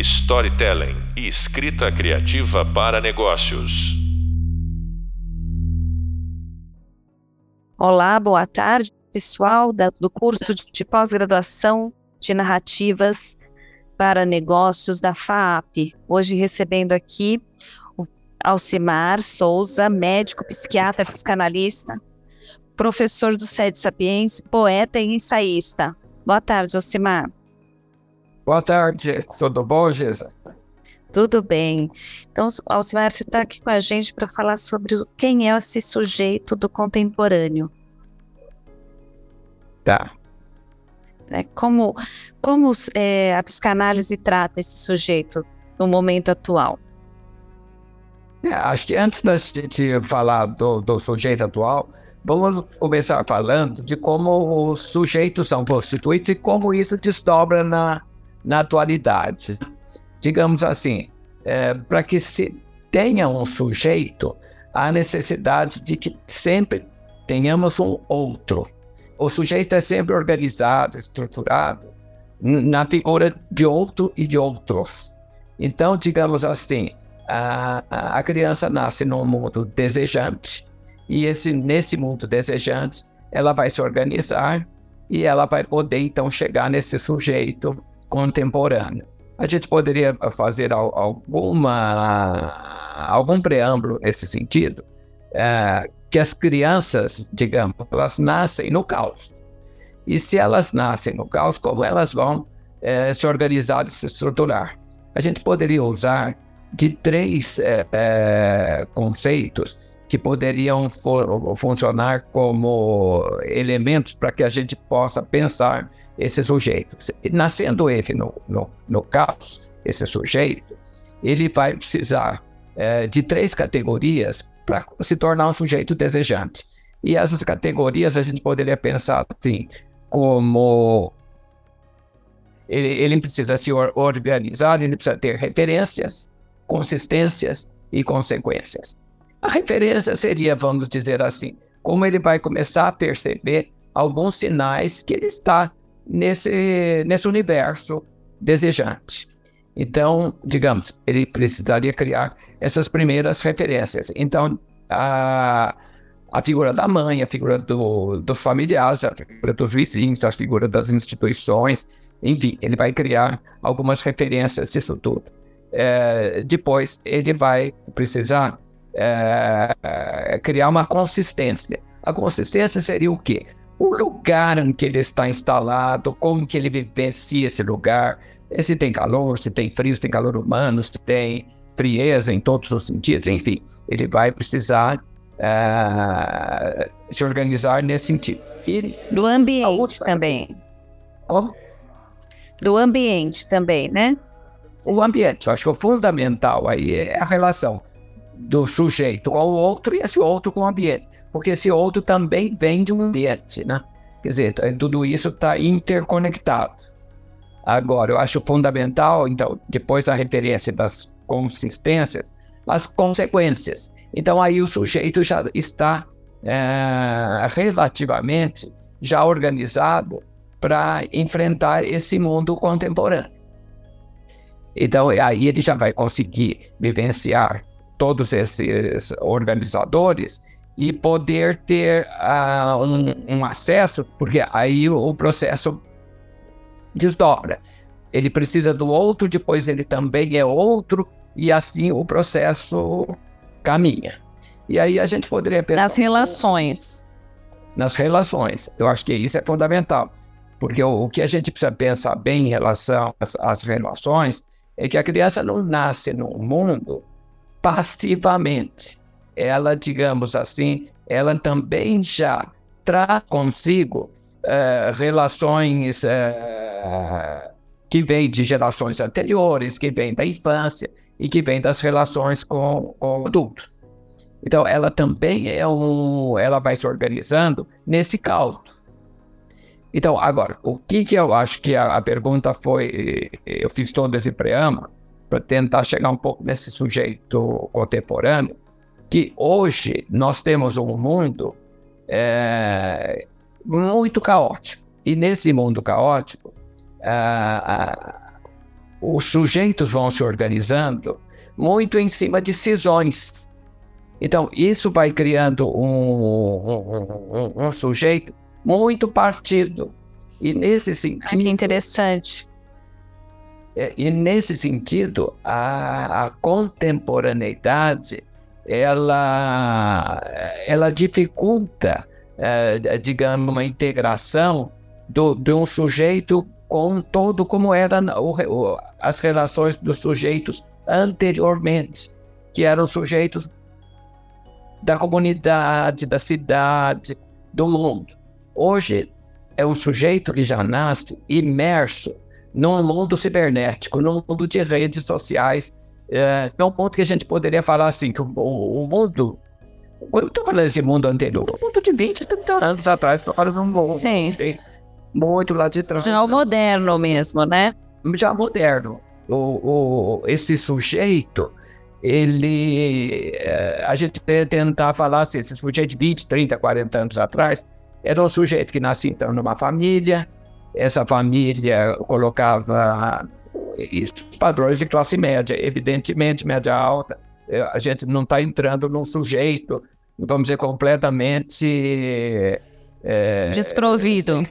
storytelling e escrita criativa para negócios. Olá, boa tarde, pessoal do curso de pós-graduação de narrativas para negócios da FAP. Hoje recebendo aqui o Alcimar Souza, médico, psiquiatra, psicanalista, professor do SED Sapiens, poeta e ensaísta. Boa tarde, Alcimar. Boa tarde, tudo bom, Gisa? Tudo bem. Então, Alcimar, você está aqui com a gente para falar sobre quem é esse sujeito do contemporâneo. Tá. É, como como é, a psicanálise trata esse sujeito no momento atual? É, acho que antes da gente falar do, do sujeito atual, vamos começar falando de como os sujeitos são constituídos e como isso desdobra na, na atualidade. Digamos assim, é, para que se tenha um sujeito, há necessidade de que sempre tenhamos um outro. O sujeito é sempre organizado, estruturado na figura de outro e de outros. Então, digamos assim, a, a criança nasce num mundo desejante e esse, nesse mundo desejante ela vai se organizar e ela vai poder então chegar nesse sujeito contemporâneo. A gente poderia fazer alguma, algum preâmbulo nesse sentido, é, que as crianças, digamos, elas nascem no caos. E se elas nascem no caos, como elas vão é, se organizar e se estruturar? A gente poderia usar de três é, é, conceitos que poderiam for, funcionar como elementos para que a gente possa pensar esse sujeito. Nascendo ele no, no, no caos, esse sujeito, ele vai precisar é, de três categorias para se tornar um sujeito desejante. E essas categorias a gente poderia pensar assim, como ele, ele precisa se organizar, ele precisa ter referências, consistências e consequências. A referência seria, vamos dizer assim, como ele vai começar a perceber alguns sinais que ele está nesse, nesse universo desejante. Então, digamos, ele precisaria criar essas primeiras referências. Então, a, a figura da mãe, a figura do, dos familiares, a figura dos vizinhos, a figura das instituições, enfim, ele vai criar algumas referências disso tudo. É, depois, ele vai precisar é, criar uma consistência. A consistência seria o quê? O lugar em que ele está instalado, como que ele vivencia esse lugar, se tem calor, se tem frio, se tem calor humano, se tem frieza em todos os sentidos, enfim, ele vai precisar uh, se organizar nesse sentido. E do ambiente outra... também. Como? Do ambiente também, né? O ambiente, eu acho que o fundamental aí é a relação do sujeito ao outro e esse outro com o ambiente, porque esse outro também vem de um ambiente, né? Quer dizer, tudo isso está interconectado. Agora, eu acho fundamental, então, depois da referência das consistências, as consequências. Então, aí o sujeito já está é, relativamente já organizado para enfrentar esse mundo contemporâneo. Então, aí ele já vai conseguir vivenciar todos esses organizadores e poder ter uh, um, um, acesso, porque aí o processo desdobra. Ele precisa do outro, depois ele também é outro, e assim o processo caminha. E aí a gente poderia pensar. Nas relações. Nas relações. Eu acho que isso é fundamental. Porque o, o que a gente precisa pensar bem em relação às, às relações é que a criança não nasce no mundo passivamente. Ela, digamos assim, ela também já traz consigo uh, relações uh, que vêm de gerações anteriores, que vêm da infância e que vêm das relações com, com adultos. Então, ela também é um, ela vai se organizando nesse caldo. Então, agora, o que, que eu acho que a, a pergunta foi, eu fiz todo esse preâmbulo para tentar chegar um pouco nesse sujeito contemporâneo, que hoje nós temos um mundo é, muito caótico. E nesse mundo caótico, os sujeitos vão se organizando muito em cima de cisões. Então, isso vai criando um, um, um, um sujeito muito partido. E nesse sentido. que interessante. É, e nesse sentido, a, a, contemporaneidade ela, ela dificulta, é, digamos, uma integração do, de um sujeito com todo como eram as relações dos sujeitos anteriormente, que eram sujeitos da comunidade, da cidade, do mundo. Hoje é um sujeito que já nasce imerso num mundo cibernético, num mundo de redes sociais, é, num mundo que a gente poderia falar assim, que o, o mundo eu estou falando desse mundo anterior, o mundo de 20, 30 anos atrás, estou falando um mundo Sim. muito lá de trás. Já o moderno mesmo, né? Já moderno. O, o, esse sujeito, ele. É, a gente tentar falar assim, esse sujeito de 20, 30, 40 anos atrás, era um sujeito que nascia então numa família, essa família colocava padrões de classe média, evidentemente média alta. É, a gente não está entrando num sujeito, vamos dizer, completamente. É, Desprovido.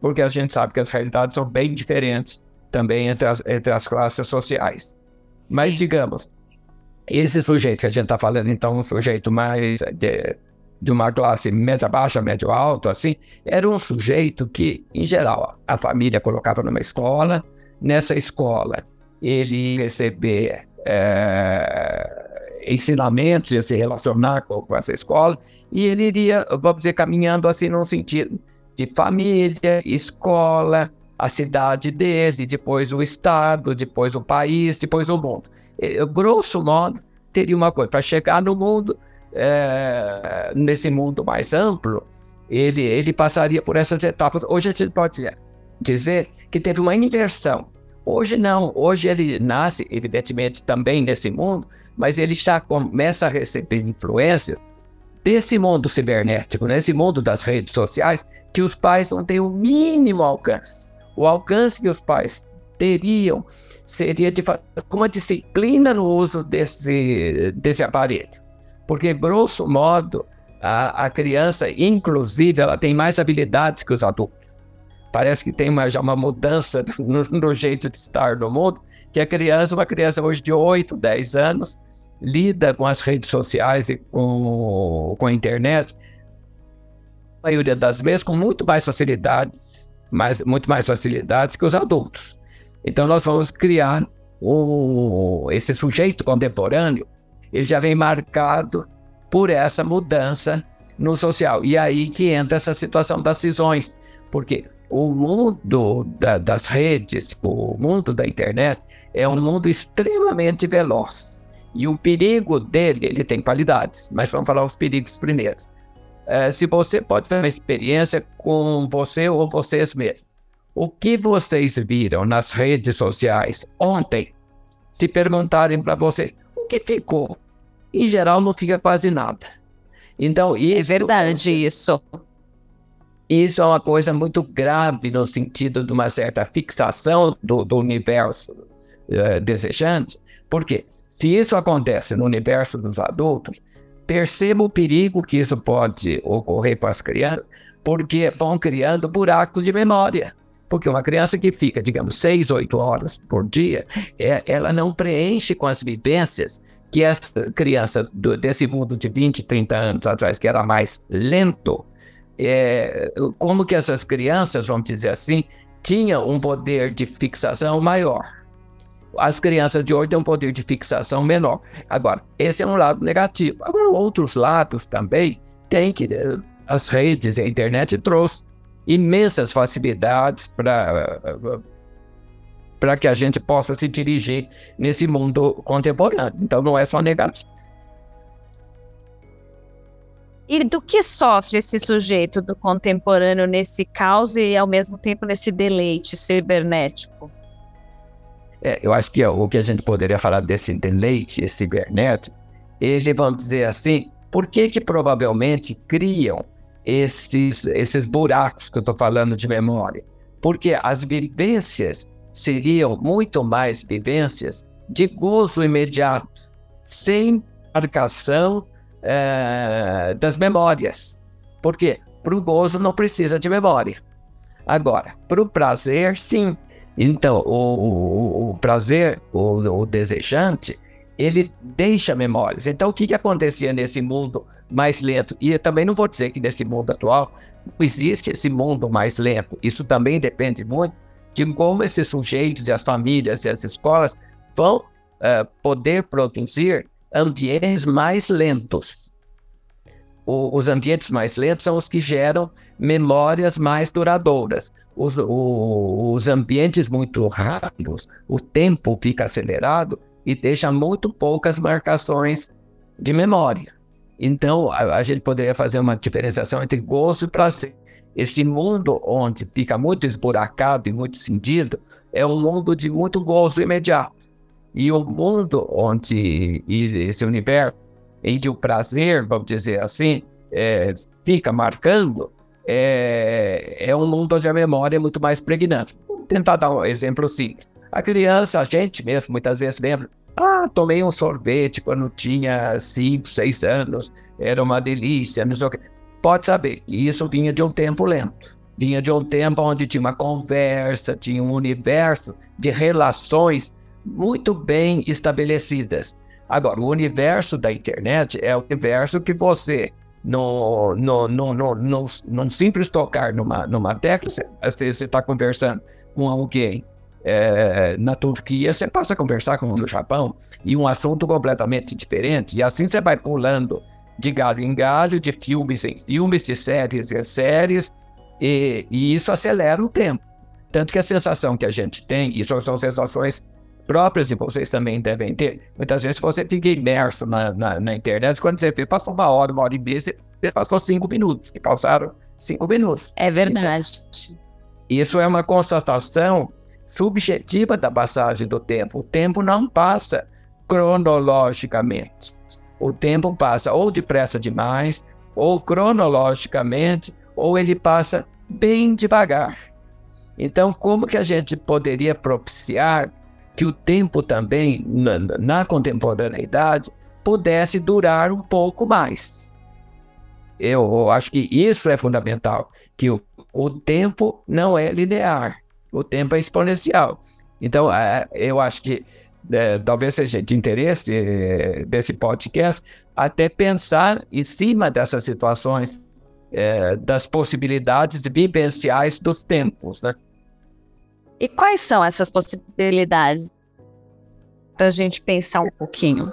Porque a gente sabe que as realidades são bem diferentes também entre as, entre as classes sociais. Mas, digamos, esse sujeito que a gente está falando, então, um sujeito mais de, de uma classe média baixa, médio alto, assim, era um sujeito que, em geral, a família colocava numa escola, nessa escola ele receber é, ensinamentos, ia se relacionar com, com, essa escola, e ele iria, vamos dizer, caminhando assim num sentido de família, escola, a cidade dele, depois o estado, depois o país, depois o mundo. E, grosso modo, teria uma coisa, para chegar no mundo, é, nesse mundo mais amplo, ele, ele passaria por essas etapas. Hoje a gente pode dizer que teve uma inversão. Hoje não, hoje ele nasce, evidentemente, também nesse mundo, mas ele já começa a receber influência desse mundo cibernético, nesse mundo das redes sociais, que os pais não têm o mínimo alcance. O alcance que os pais teriam seria de uma disciplina no uso desse, desse aparelho. Porque, grosso modo, a, a criança, inclusive, ela tem mais habilidades que os adultos. Parece que tem uma, já uma mudança no, no jeito de estar no mundo, que a criança, uma criança hoje de 8, 10 anos, lida com as redes sociais e com, com a internet, a maioria das vezes com muito mais facilidades, mais, muito mais facilidades que os adultos. Então nós vamos criar um, esse sujeito contemporâneo ele já vem marcado por essa mudança no social. E aí que entra essa situação das cisões, porque o mundo da, das redes, o mundo da internet, é um mundo extremamente veloz. E o perigo dele, ele tem qualidades, mas vamos falar os perigos primeiro. É, se você pode ter uma experiência com você ou vocês mesmos, o que vocês viram nas redes sociais ontem, se perguntarem para vocês, o que ficou? Em geral, não fica quase nada. Então, isso, é verdade isso. Isso é uma coisa muito grave no sentido de uma certa fixação do, do universo uh, desejante. Porque se isso acontece no universo dos adultos, perceba o perigo que isso pode ocorrer para as crianças, porque vão criando buracos de memória. Porque uma criança que fica, digamos, seis, oito horas por dia, é, ela não preenche com as vivências que as crianças desse mundo de 20, 30 anos atrás, que era mais lento, é, como que essas crianças, vamos dizer assim, tinham um poder de fixação maior. As crianças de hoje têm um poder de fixação menor. Agora, esse é um lado negativo. Agora, outros lados também tem que as redes, a internet trouxe imensas facilidades para para que a gente possa se dirigir nesse mundo contemporâneo. Então não é só negativo. E do que sofre esse sujeito do contemporâneo nesse caos e ao mesmo tempo nesse deleite cibernético? É, eu acho que o que a gente poderia falar desse deleite cibernético, ele, vamos dizer assim, por que que provavelmente criam esses, esses buracos que eu estou falando de memória? Porque as vivências seriam muito mais vivências de gozo imediato, sem marcação é, das memórias. Por quê? Para o gozo não precisa de memória. Agora, para o prazer, sim. Então, o, o, o prazer, o, o, desejante, ele deixa memórias. Então, o que, que acontecia nesse mundo mais lento? E eu também não vou dizer que nesse mundo atual não existe esse mundo mais lento. Isso também depende muito de como esses sujeitos e as famílias e as escolas vão uh, poder produzir ambientes mais lentos. O, os ambientes mais lentos são os que geram memórias mais duradouras. Os, o, os ambientes muito rápidos, o tempo fica acelerado e deixa muito poucas marcações de memória. Então, a, a gente poderia fazer uma diferenciação entre gozo e prazer. Esse mundo onde fica muito esburacado e muito cindido é um mundo de muito gozo imediato. E o mundo onde esse universo em que o prazer, vamos dizer assim, é, fica marcando, é, é um mundo onde a memória é muito mais pregnante. Vou tentar dar um exemplo simples. A criança, a gente mesmo, muitas vezes lembra, ah, tomei um sorvete quando tinha 5, 6 anos, era uma delícia, não sei o quê. Pode saber isso vinha de um tempo lento. Vinha de um tempo onde tinha uma conversa, tinha um universo de relações muito bem estabelecidas. Agora, o universo da internet é o universo que você, no, no, no, no, no, no simples tocar numa, numa tecla, você está conversando com alguém é, na Turquia, você passa a conversar com um no Japão e um assunto completamente diferente, e assim você vai pulando de galho em galho, de filmes em filmes, de séries em séries, e, e isso acelera o tempo. Tanto que a sensação que a gente tem, isso são sensações próprias e vocês também devem ter. Muitas vezes você fica imerso na, na, na internet, quando você vê, passou uma hora, uma hora e meia, você passou cinco minutos, que passaram cinco minutos. É verdade. Então, isso é uma constatação subjetiva da passagem do tempo. O tempo não passa cronologicamente. O tempo passa ou depressa demais, ou cronologicamente, ou ele passa bem devagar. Então, como que a gente poderia propiciar que o tempo também, na, na contemporaneidade, pudesse durar um pouco mais. Eu acho que isso é fundamental, que o, o tempo não é linear, o tempo é exponencial. Então, é, eu acho que é, talvez seja de interesse é, desse podcast até pensar em cima dessas situações, é, das possibilidades vivenciais dos tempos, né? E quais são essas possibilidades para a gente pensar um pouquinho?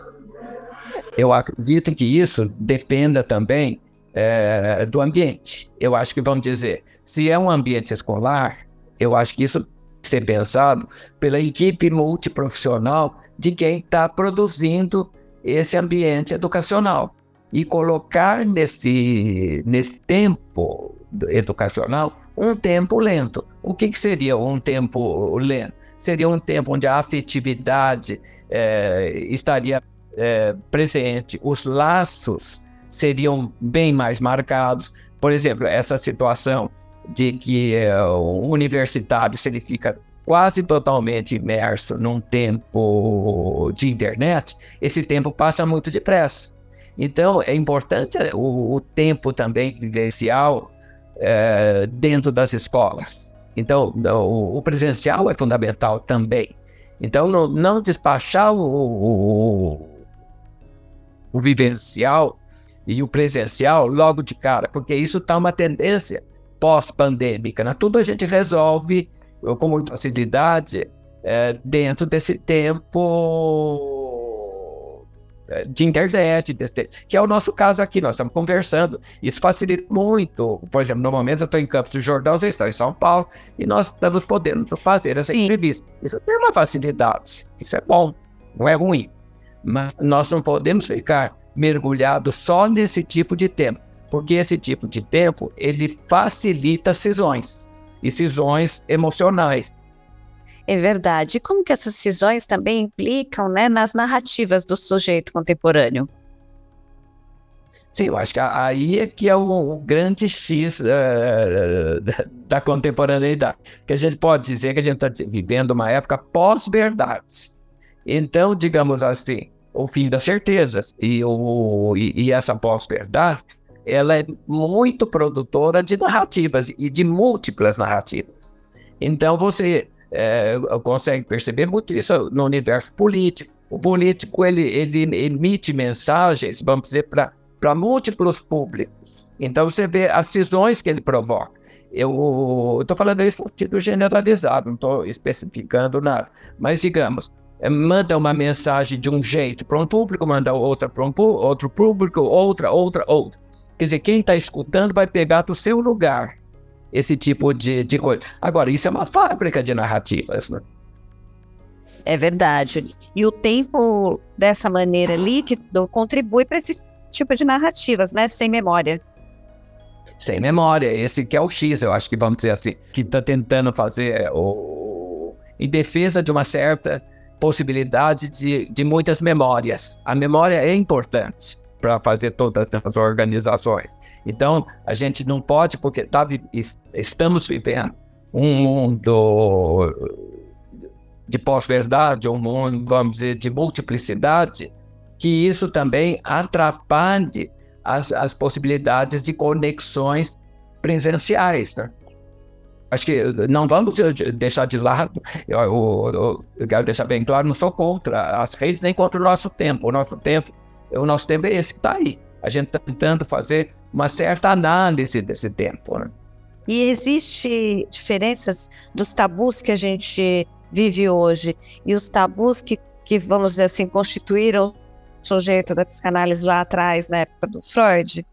Eu acredito que isso dependa também é, do ambiente. Eu acho que, vamos dizer, se é um ambiente escolar, eu acho que isso ser pensado pela equipe multiprofissional de quem está produzindo esse ambiente educacional e colocar nesse, nesse tempo educacional um tempo lento. O que, que seria um tempo lento? Seria um tempo onde a afetividade é, estaria é, presente, os laços seriam bem mais marcados. Por exemplo, essa situação de que é, o universitário, se ele fica quase totalmente imerso num tempo de internet, esse tempo passa muito depressa. Então, é importante o, o tempo também vivencial é, dentro das escolas. Então, o, o, presencial é fundamental também. Então, não, não despachar o, o, o vivencial e o presencial logo de cara, porque isso está uma tendência pós-pandêmica. Né? Tudo a gente resolve com muita facilidade é, dentro desse tempo de internet, que é o nosso caso aqui, nós estamos conversando. Isso facilita muito. Por exemplo, no momento eu estou em Campos do Jordão, vocês estão em São Paulo, e nós estamos podendo fazer essa Sim. entrevista. Isso tem uma facilidade, isso é bom, não é ruim. Mas nós não podemos ficar mergulhados só nesse tipo de tempo, porque esse tipo de tempo, ele facilita cisões, e cisões emocionais. É verdade. Como que essas cisões também implicam né, nas narrativas do sujeito contemporâneo? Sim, eu acho que aí é que é o, grande X da, da, contemporaneidade. Que a gente pode dizer que a gente está vivendo uma época pós-verdade. Então, digamos assim, o fim das certezas e, o, e, e essa pós-verdade, ela é muito produtora de narrativas e de múltiplas narrativas. Então, você é, consegue perceber muito isso no universo político. O político ele, ele emite mensagens, vamos dizer, para múltiplos públicos. Então você vê as cisões que ele provoca. Eu estou falando isso no sentido generalizado, não estou especificando nada. Mas digamos, é, manda uma mensagem de um jeito para um público, manda outra para um outro público, outra, outra, outra. Quer dizer, quem está escutando vai pegar do seu lugar esse tipo de, de coisa. Agora, isso é uma fábrica de narrativas, né? É verdade. E o tempo dessa maneira líquido contribui para esse tipo de narrativas, né? Sem memória. Sem memória, esse que é o X, eu acho que vamos dizer assim, que está tentando fazer o... em defesa de uma certa possibilidade de, de muitas memórias. A memória é importante para fazer todas as organizações. Então, a gente não pode, porque tá, estamos vivendo um mundo de pós-verdade, um mundo, vamos dizer, de multiplicidade, que isso também atrapalhe as, as possibilidades de conexões presenciais. Né? Acho que não vamos deixar de lado, eu, eu, eu, quero deixar bem claro, não sou contra as redes nem contra o nosso tempo. O nosso tempo, o nosso tempo é esse que está aí. A gente está tentando fazer uma certa análise desse tempo. Né? E existe diferenças dos tabus que a gente vive hoje e os tabus que, que vamos dizer assim, constituíram o sujeito da psicanálise lá atrás, na época do Freud?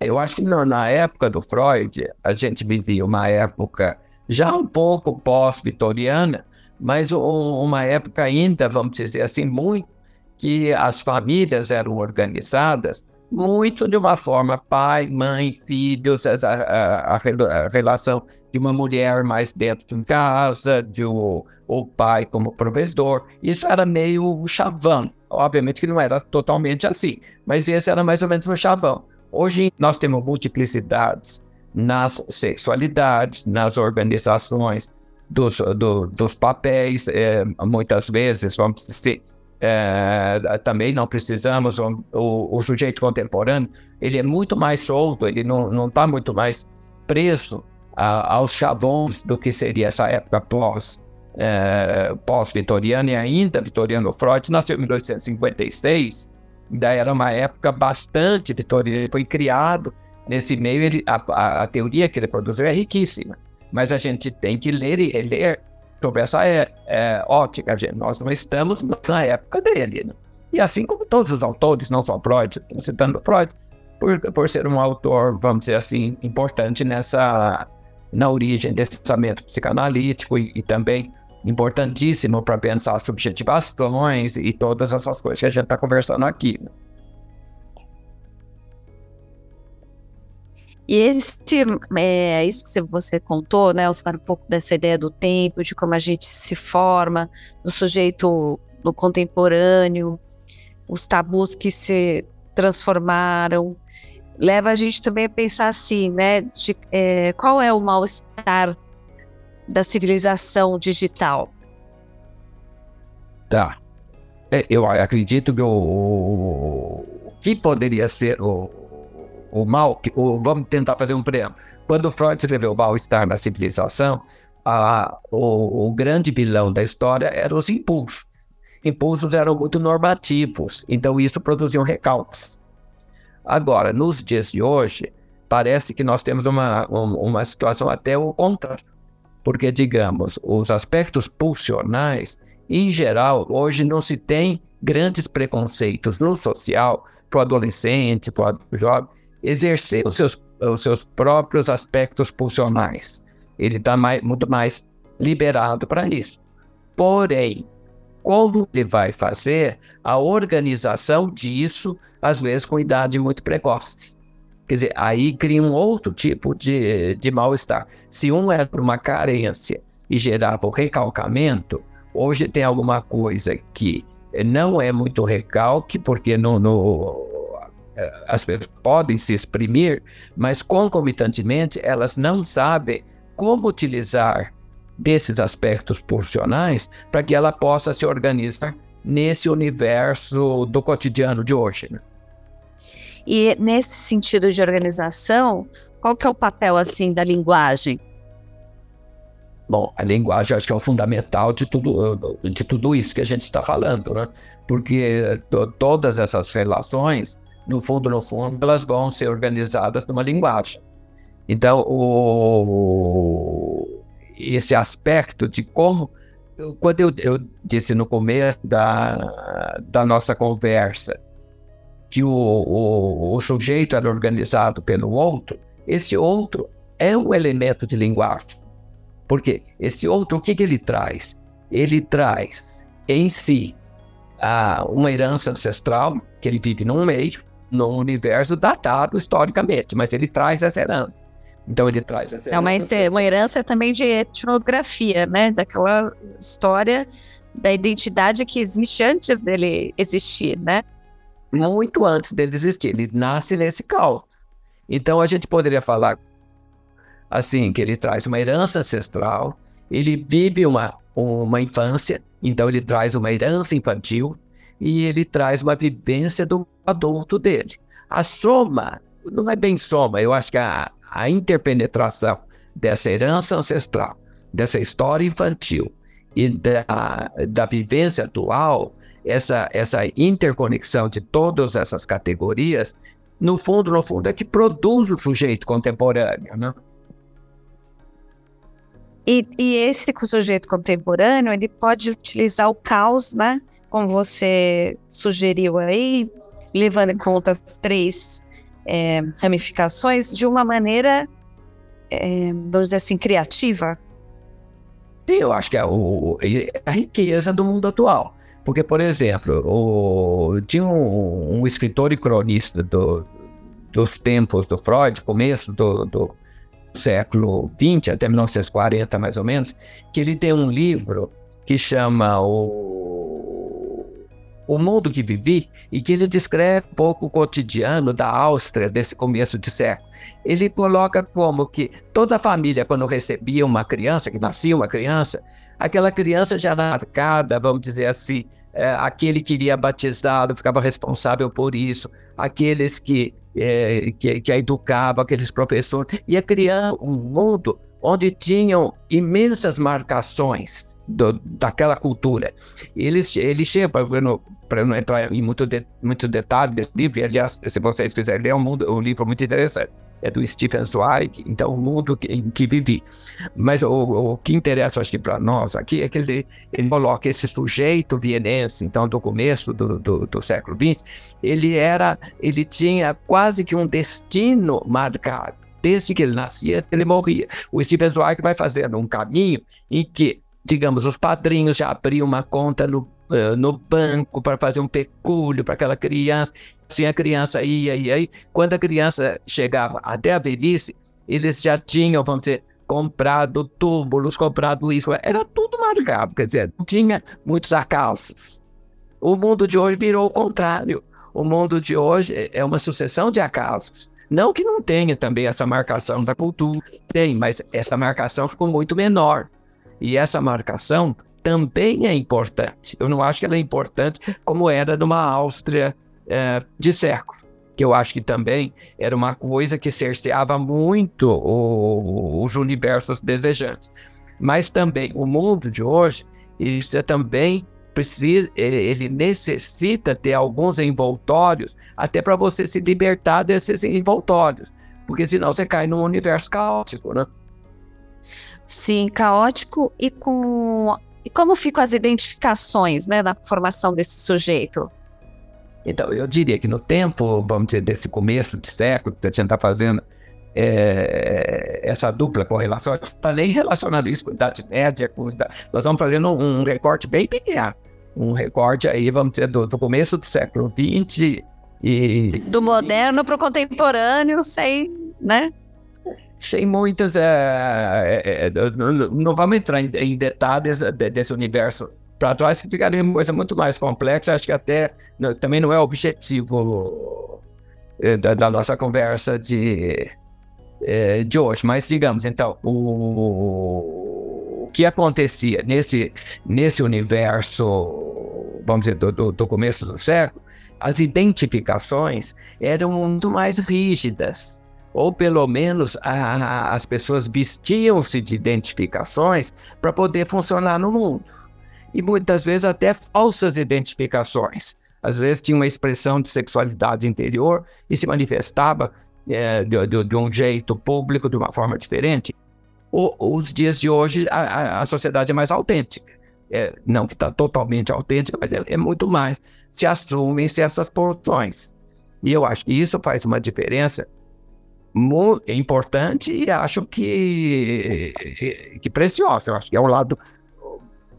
Eu acho que no, na época do Freud, a gente vivia uma época já um pouco pós-vitoriana, mas um, uma época ainda, vamos dizer assim, muito que as famílias eram organizadas muito de uma forma pai, mãe, filhos, a, a, a, relação de uma mulher mais dentro de casa, de o, o pai como provedor. Isso era meio o chavão. Obviamente que não era totalmente assim, mas esse era mais ou menos o chavão. Hoje nós temos multiplicidades nas sexualidades, nas organizações dos, do, dos papéis, é, muitas vezes, vamos dizer, é, também não precisamos, o, o, o, sujeito contemporâneo, ele é muito mais solto, ele não está muito mais preso a, aos chavões do que seria essa época pós, é, pós-vitoriana e ainda vitoriano Freud nasceu em 1856, ainda era uma época bastante vitoriana, foi criado nesse meio, ele, a, a, a teoria que ele produziu é riquíssima, mas a gente tem que ler e reler sobre essa é, é, ótica, gente. Nós não estamos na época dele. Né? E assim como todos os autores, não só Freud, citando Freud, por, por ser um autor, vamos dizer assim, importante nessa na origem desse pensamento psicanalítico e, e também importantíssimo para pensar subjetivações e todas essas coisas que a gente está conversando aqui. Né? E esse, é, isso que você contou, né, Osmar, um pouco dessa ideia do tempo, de como a gente se forma, do sujeito no contemporâneo, os tabus que se transformaram, leva a gente também a pensar assim, né, de é, qual é o mal-estar da civilização digital? Tá. É, eu acredito que o, o, que poderia ser o o mal, o, vamos tentar fazer um preâmbulo. Quando Freud escreveu o mal-estar na civilização, a, o, o, grande vilão da história eram os impulsos. Impulsos eram muito normativos, então isso produzia um recalques. Agora, nos dias de hoje, parece que nós temos uma, uma situação até o contrário. Porque, digamos, os aspectos pulsionais, em geral, hoje não se tem grandes preconceitos no social, para o adolescente, para o jovem, exercer os seus, os seus próprios aspectos pulsionais. Ele está muito mais liberado para isso. Porém, como ele vai fazer a organização disso, às vezes com idade muito precoce? Quer dizer, aí cria um outro tipo de, de mal-estar. Se um era por uma carência e gerava o recalcamento, hoje tem alguma coisa que não é muito recalque, porque no, no as pessoas podem se exprimir, mas concomitantemente elas não sabem como utilizar desses aspectos profissionais para que ela possa se organizar nesse universo do cotidiano de hoje. Né? E nesse sentido de organização, qual que é o papel assim da linguagem? Bom, a linguagem acho que é o fundamental de tudo, de tudo isso que a gente está falando, né? Porque todas essas relações, no fundo, no fundo, elas vão ser organizadas numa linguagem. Então, o, esse aspecto de como, quando eu, eu disse no começo da, da nossa conversa, que o, o, o sujeito era organizado pelo outro, esse outro é um elemento de linguagem. Porque esse outro, o que, que ele traz? Ele traz em si a, uma herança ancestral, que ele vive num meio, num universo datado historicamente, mas ele traz essa herança. Então ele traz essa herança. É uma, uma herança também de etnografia, né? Daquela história da identidade que existe antes dele existir, né? Muito antes dele existir. Ele nasce nesse caos. Então a gente poderia falar assim, que ele traz uma herança ancestral, ele vive uma, uma infância, então ele traz uma herança infantil e ele traz uma vivência do adulto dele. A soma, não é bem soma, eu acho que a, a interpenetração dessa herança ancestral, dessa história infantil e da, da vivência atual, essa, essa interconexão de todas essas categorias, no fundo, no fundo, é que produz o sujeito contemporâneo, né? E, e esse sujeito contemporâneo, ele pode utilizar o caos, né? Como você sugeriu aí, levando em conta as três é, ramificações, de uma maneira, é, vamos dizer assim, criativa? Sim, eu acho que é o, a riqueza do mundo atual. Porque, por exemplo, o, tinha um, um escritor e cronista do, dos tempos do Freud, começo do, do século XX, até 1940 mais ou menos, que ele tem um livro que chama o, o Mundo que Vivi, e que ele descreve um pouco o cotidiano da Áustria desse começo de século. Ele coloca como que toda a família, quando recebia uma criança, que nascia uma criança, aquela criança já era marcada, vamos dizer assim, é, aquele que iria batizá-lo ficava responsável por isso, aqueles que é, que, que a educava, aqueles professores, ia criar um mundo onde tinham imensas marcações do, daquela cultura. Eles, ele chega, para não, entrar em muito, de, muito detalhe desse livro, aliás, se vocês quiserem ler, é um, mundo, um livro muito interessante é do Stephen Zweig, então o mundo em que vivi. Mas o, o que interessa, acho que para nós aqui, é que ele, ele coloca esse sujeito vienense, então do começo do, do, do século XX, ele era, ele tinha quase que um destino marcado. Desde que ele nascia, ele morria. O Stephen Zweig vai fazendo um caminho em que digamos, os padrinhos já abriam uma conta no eh, no banco para fazer um pecúlio para aquela criança. Assim a criança ia, e aí, quando a criança chegava até a velhice, eles já tinham, vamos dizer, comprado túmulos, comprado isso, era tudo marcado, quer dizer, não tinha muitos acasos. O mundo de hoje virou o contrário. O mundo de hoje é uma sucessão de acasos. Não que não tenha também essa marcação da cultura, tem, mas essa marcação ficou muito menor. E essa marcação também é importante. Eu não acho que ela é importante como era numa Áustria é, de século, que eu acho que também era uma coisa que cerceava muito o, os universos desejantes. Mas também o mundo de hoje, isso é também precisa, ele necessita ter alguns envoltórios até para você se libertar desses envoltórios, porque senão você cai num universo caótico, né? Sim, caótico e com e como ficam as identificações né, na formação desse sujeito? Então, eu diria que no tempo, vamos dizer, desse começo de século que a gente está fazendo é, essa dupla correlação, a gente está nem relacionando isso com a Idade Média, com idade, nós vamos fazendo um, um recorte bem pequeno, um recorte aí, vamos dizer, do, do começo do século XX e... Do moderno para o contemporâneo, sem, né? Sem muitas. É, é, não, não, vamos entrar em, em detalhes desse universo para trás, que ficaria uma coisa muito mais complexa. Acho que até também não é objetivo eh, da, da, nossa conversa de, eh, de hoje. Mas, digamos, então, o, o que acontecia nesse, nesse universo, vamos dizer, do, do, do começo do século, as identificações eram muito mais rígidas ou pelo menos a, a, as pessoas vestiam-se de identificações para poder funcionar no mundo. E muitas vezes até falsas identificações. Às vezes tinha uma expressão de sexualidade interior e se manifestava é, de, de, de, um jeito público, de uma forma diferente. O, os dias de hoje, a, a sociedade é mais autêntica. É, não que está totalmente autêntica, mas é, é muito mais. Se assumem-se essas porções. E eu acho que isso faz uma diferença importante e acho que, que preciosa. Eu acho que é o lado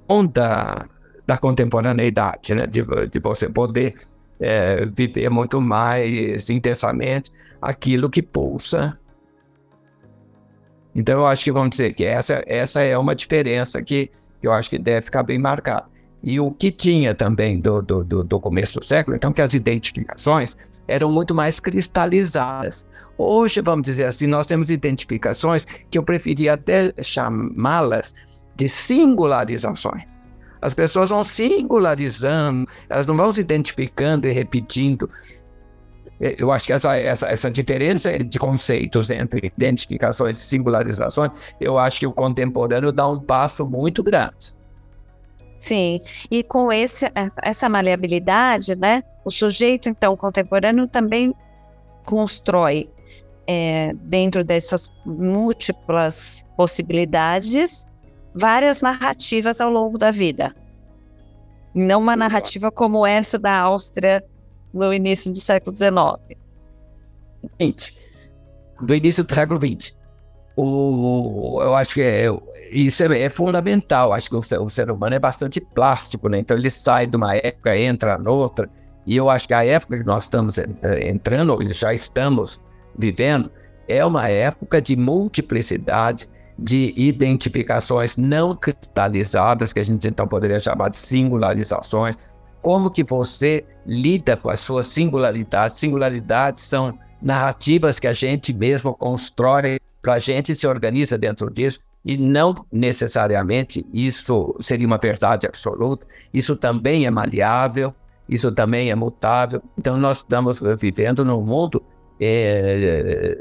bom da, da contemporaneidade, né? de, de você poder é, viver muito mais intensamente aquilo que pulsa. Então, eu acho que vamos dizer que essa, essa é uma diferença que, que eu acho que deve ficar bem marcada. E o que tinha também do, do, do, começo do século, então, que as identificações eram muito mais cristalizadas. Hoje, vamos dizer assim, nós temos identificações que eu preferia até chamá-las de singularizações. As pessoas vão singularizando, elas não vão se identificando e repetindo. É, eu acho que essa, essa, essa diferença de conceitos entre identificações e singularizações, eu acho que o contemporâneo dá um passo muito grande. Sim, e com esse, essa maleabilidade, né, o sujeito, então, contemporâneo também constrói é, dentro dessas múltiplas possibilidades, várias narrativas ao longo da vida. Não uma narrativa como essa da Áustria no início do século XIX. 20. Do início do século XX. O, eu acho que é, isso é, é, fundamental. Acho que o ser, o ser, humano é bastante plástico, né? Então ele sai de uma época, entra noutra. E eu acho que a época que nós estamos eh, entrando, e já estamos vivendo é uma época de multiplicidade de identificações não cristalizadas, que a gente então poderia chamar de singularizações. Como que você lida com as suas singularidades? Singularidades são narrativas que a gente mesmo constrói para a gente se organiza dentro disso e não necessariamente isso seria uma verdade absoluta. Isso também é maleável, isso também é mutável. Então nós estamos vivendo num mundo é,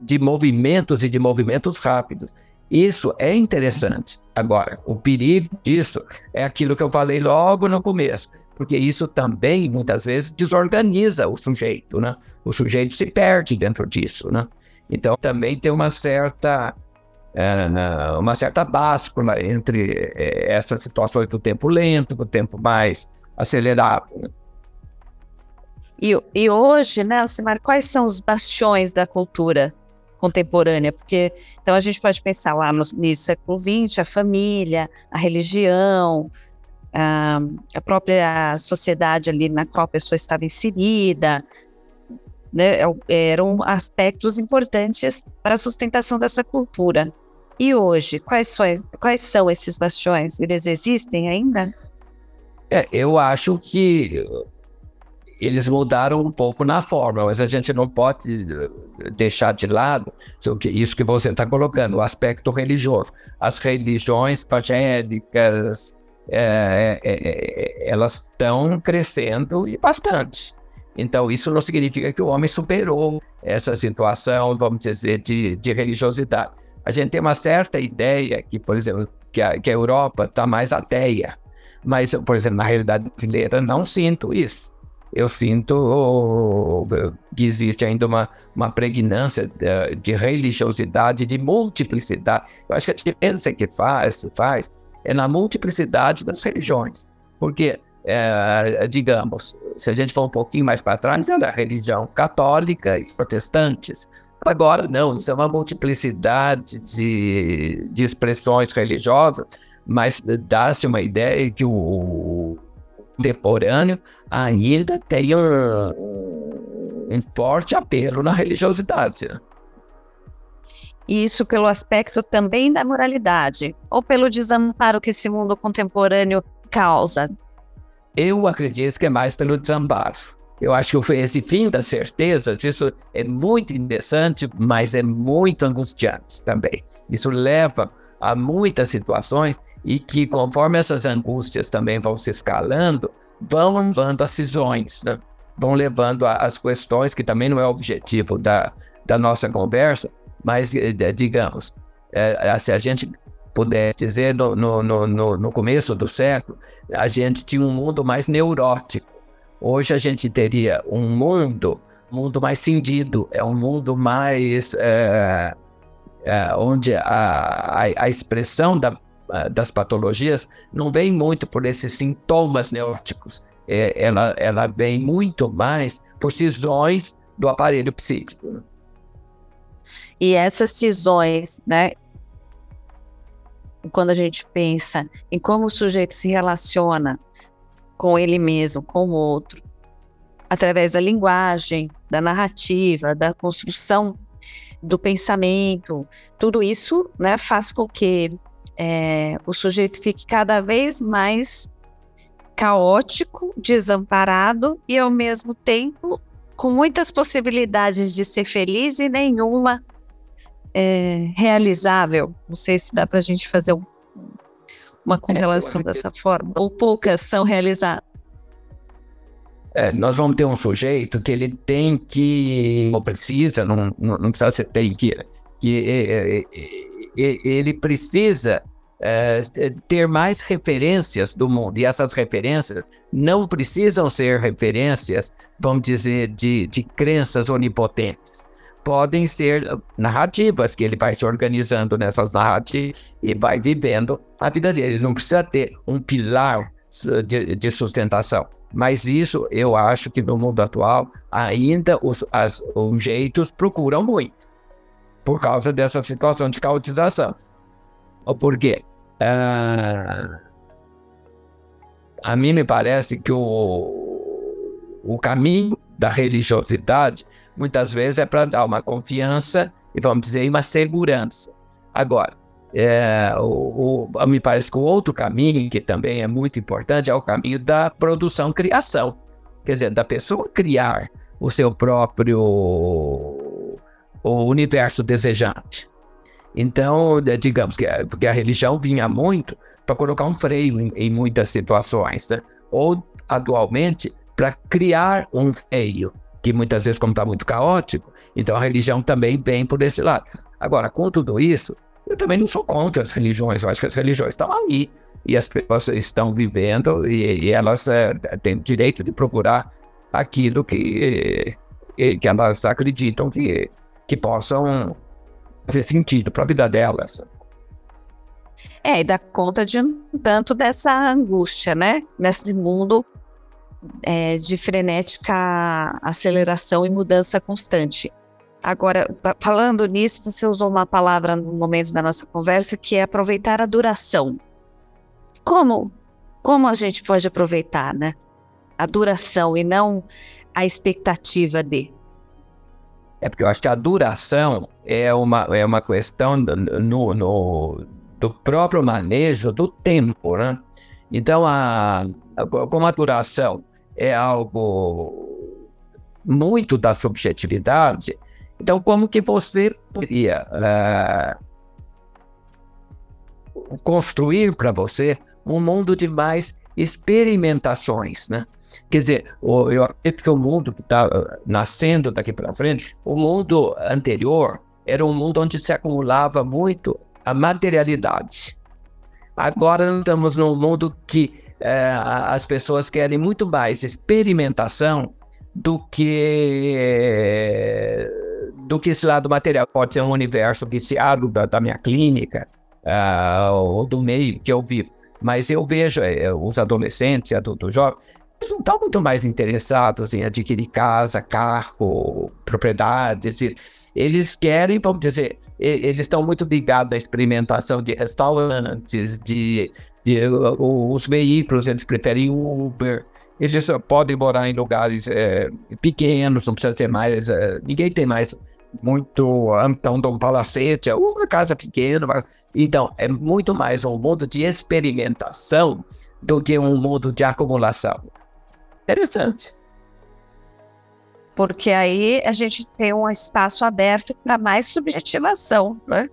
de movimentos e de movimentos rápidos. Isso é interessante. Agora, o perigo disso é aquilo que eu falei logo no começo, porque isso também, muitas vezes, desorganiza o sujeito, né? O sujeito se perde dentro disso, né? Então, também tem uma certa é, uma certa báscula entre é, essas situações do tempo lento, do tempo mais acelerado. E, e hoje, né, Alcimar, quais são os bastiões da cultura contemporânea? Porque então a gente pode pensar lá no, no século XX, a família, a religião, a, a própria sociedade ali na qual a pessoa estava inserida, né, é eram aspectos importantes para a sustentação dessa cultura. E hoje, quais são, quais são esses bastiões? Eles existem ainda? É, eu acho que eles mudaram um pouco na forma, mas a gente não pode eh, deixar de lado isso que você está colocando, o aspecto religioso. As religiões evangélicas, é, é, elas estão crescendo e bastante. Então, isso não significa que o homem superou essa situação, vamos dizer, de, de religiosidade. A gente tem uma certa ideia que, por exemplo, que a, que a Europa está mais ateia, mas, por exemplo, na realidade brasileira, não sinto isso eu sinto que existe ainda uma, uma pregnância de, de religiosidade, de multiplicidade. Eu acho que a diferença que faz, faz é na multiplicidade das religiões. Porque, é, digamos, se a gente for um pouquinho mais para trás, era a religião católica e protestantes. Agora, não, isso é uma multiplicidade de, de expressões religiosas, mas dá-se uma ideia que o, contemporâneo ainda tem um, um forte apelo na religiosidade. Isso pelo aspecto também da moralidade, ou pelo desamparo que esse mundo contemporâneo causa? Eu acredito que é mais pelo desamparo. Eu acho que esse fim das certezas, isso é muito interessante, mas é muito angustiante também. Isso leva a muitas situações e que, conforme essas angústias também vão se escalando, vão levando a cisões, né? vão levando as questões, que também não é objetivo da, da nossa conversa, mas, eh, digamos, é, se a gente puder dizer, no, no, no, no começo do século, a gente tinha um mundo mais neurótico. Hoje a gente teria um mundo, mundo mais cindido, é um mundo mais é, é, onde a, a, a expressão da, das patologias não vem muito por esses sintomas neuróticos, é, ela, ela vem muito mais por cisões do aparelho psíquico. E essas cisões, né, quando a gente pensa em como o sujeito se relaciona com ele mesmo, com o outro, através da linguagem, da narrativa, da construção do pensamento, tudo isso né, faz com que é, o sujeito fique cada vez mais caótico, desamparado e, ao mesmo tempo, com muitas possibilidades de ser feliz e nenhuma é, realizável. Não sei se dá para a gente fazer um, uma correlação é, dessa forma. Ou poucas são realizadas. É, nós vamos ter um sujeito que ele tem que, ou precisa, não, não, não precisa ser tem que, que é, é, é, ele precisa é, ter mais referências do mundo. E essas referências não precisam ser referências, vamos dizer, de, de crenças onipotentes podem ser narrativas, que ele vai se organizando nessas narrativas e vai vivendo a vida dele. Ele não precisa ter um pilar de, de, sustentação. Mas isso eu acho que no mundo atual ainda os, as, os jeitos procuram muito por causa dessa situação de caotização. Por quê? Uh, a mim me parece que o, o caminho da religiosidade muitas vezes é para dar uma confiança e, vamos dizer, uma segurança. Agora, é, o, o, me parece que o outro caminho, que também é muito importante, é o caminho da produção-criação. Quer dizer, da pessoa criar o seu próprio o universo desejante. Então, digamos que porque a religião vinha muito para colocar um freio em, em muitas situações, né? ou atualmente para criar um freio que muitas vezes, como está muito caótico, então a religião também vem por esse lado. Agora, com tudo isso, eu também não sou contra as religiões, eu acho que as religiões estão aí e as pessoas estão vivendo e, e elas é, têm direito de procurar aquilo que, que elas acreditam que, que possam fazer sentido para a vida delas. É, e dá conta de um tanto dessa angústia, né? Nesse mundo é, de frenética aceleração e mudança constante. Agora, falando nisso, você usou uma palavra no momento da nossa conversa que é aproveitar a duração. Como, como a gente pode aproveitar, né? A duração e não a expectativa de. É porque eu acho que a duração é uma, é uma questão no, no, do próprio manejo do tempo, né? Então, a, como a duração é algo muito da subjetividade. Então, como que você poderia uh, construir para você um mundo de mais experimentações, né? Quer dizer, eu acredito que o mundo que está ah, nascendo daqui para frente, o mundo anterior era um mundo onde se acumulava muito a materialidade. Agora estamos num mundo que é, as pessoas querem muito mais experimentação do que do que esse lado material. Pode ser um universo viciado da, da minha clínica uh, ou do meio que eu vivo. Mas eu vejo uh, os adolescentes, adultos jovens, não estão muito mais interessados em adquirir casa, carro, propriedades. Eles querem, vamos dizer, eles estão muito ligados à experimentação de restaurantes, de de, os veículos, eles preferem Uber, eles podem morar em lugares é, pequenos, não precisa ser mais. É, ninguém tem mais muito então de um palacete, é uma casa pequena. Então, é muito mais um mundo de experimentação do que um mundo de acumulação. Interessante. porque aí a gente tem um espaço aberto para mais subjetivação, né?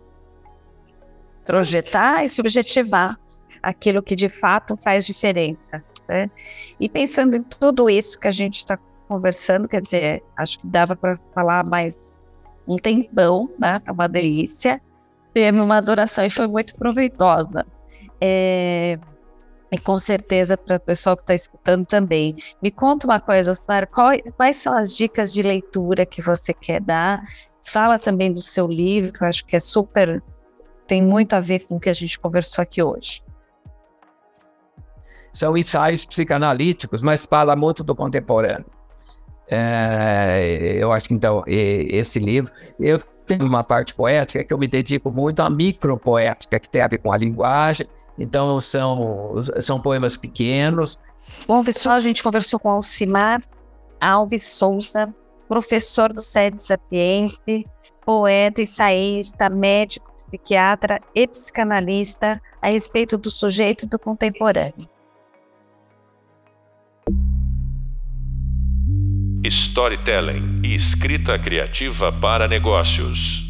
Projetar e subjetivar aquilo que de fato faz diferença, né? E pensando em tudo isso que a gente está conversando, quer dizer, acho que dava para falar mais um tempão, né? É uma delícia. Teve uma adoração e foi muito proveitosa. É, e com certeza para o pessoal que está escutando também. Me conta uma coisa, Osmar, quais são as dicas de leitura que você quer dar? Fala também do seu livro, que eu acho que é super, tem muito a ver com o que a gente conversou aqui hoje. São ensaios psicanalíticos, mas fala muito do contemporâneo. É, eu acho que então esse livro, eu tenho uma parte poética que eu me dedico muito à micropoética, que tem a ver com a linguagem, então, são, são poemas pequenos. Bom, pessoal, a gente conversou com Alcimar Alves Souza, professor do SED Sapiente, poeta, ensaísta, médico, psiquiatra e psicanalista a respeito do sujeito do contemporâneo. Storytelling e escrita criativa para negócios.